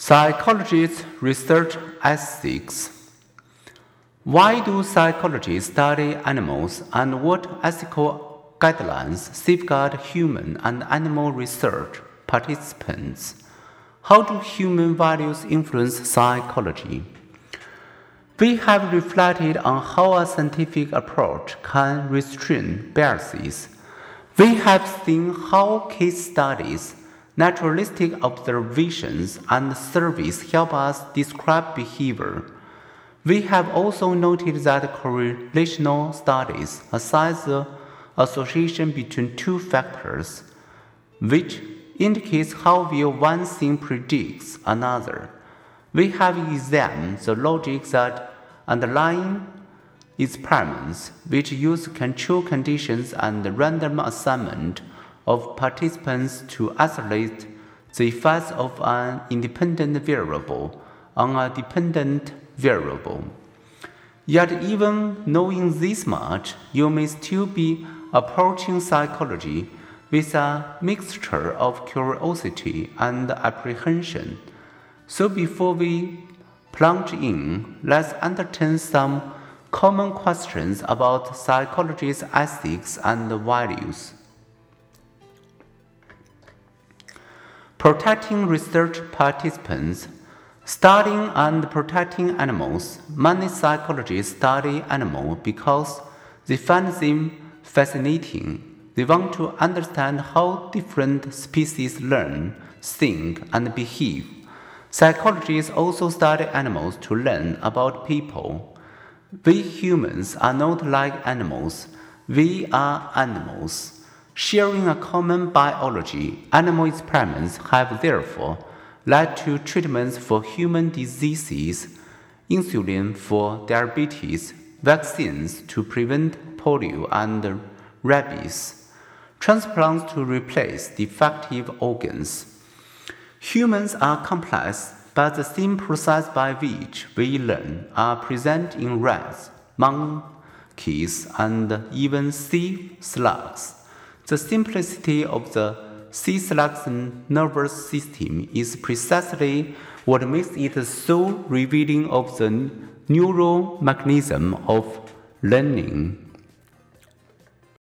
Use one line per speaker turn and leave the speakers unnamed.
Psychologists research ethics. Why do psychologists study animals and what ethical guidelines safeguard human and animal research participants? How do human values influence psychology? We have reflected on how a scientific approach can restrain biases. We have seen how case studies Naturalistic observations and surveys help us describe behavior. We have also noted that correlational studies assess the association between two factors, which indicates how well one thing predicts another. We have examined the logic that underlying experiments, which use control conditions and random assignment of participants to isolate the effects of an independent variable on a dependent variable. Yet, even knowing this much, you may still be approaching psychology with a mixture of curiosity and apprehension. So, before we plunge in, let's entertain some common questions about psychology's ethics and values. Protecting research participants. Studying and protecting animals. Many psychologists study animals because they find them fascinating. They want to understand how different species learn, think, and behave. Psychologists also study animals to learn about people. We humans are not like animals, we are animals. Sharing a common biology, animal experiments have therefore led to treatments for human diseases, insulin for diabetes, vaccines to prevent polio and rabies, transplants to replace defective organs. Humans are complex, but the same process by which we learn are present in rats, monkeys, and even sea slugs. The simplicity of the slug's nervous system is precisely what makes it so revealing of the neural mechanism of learning.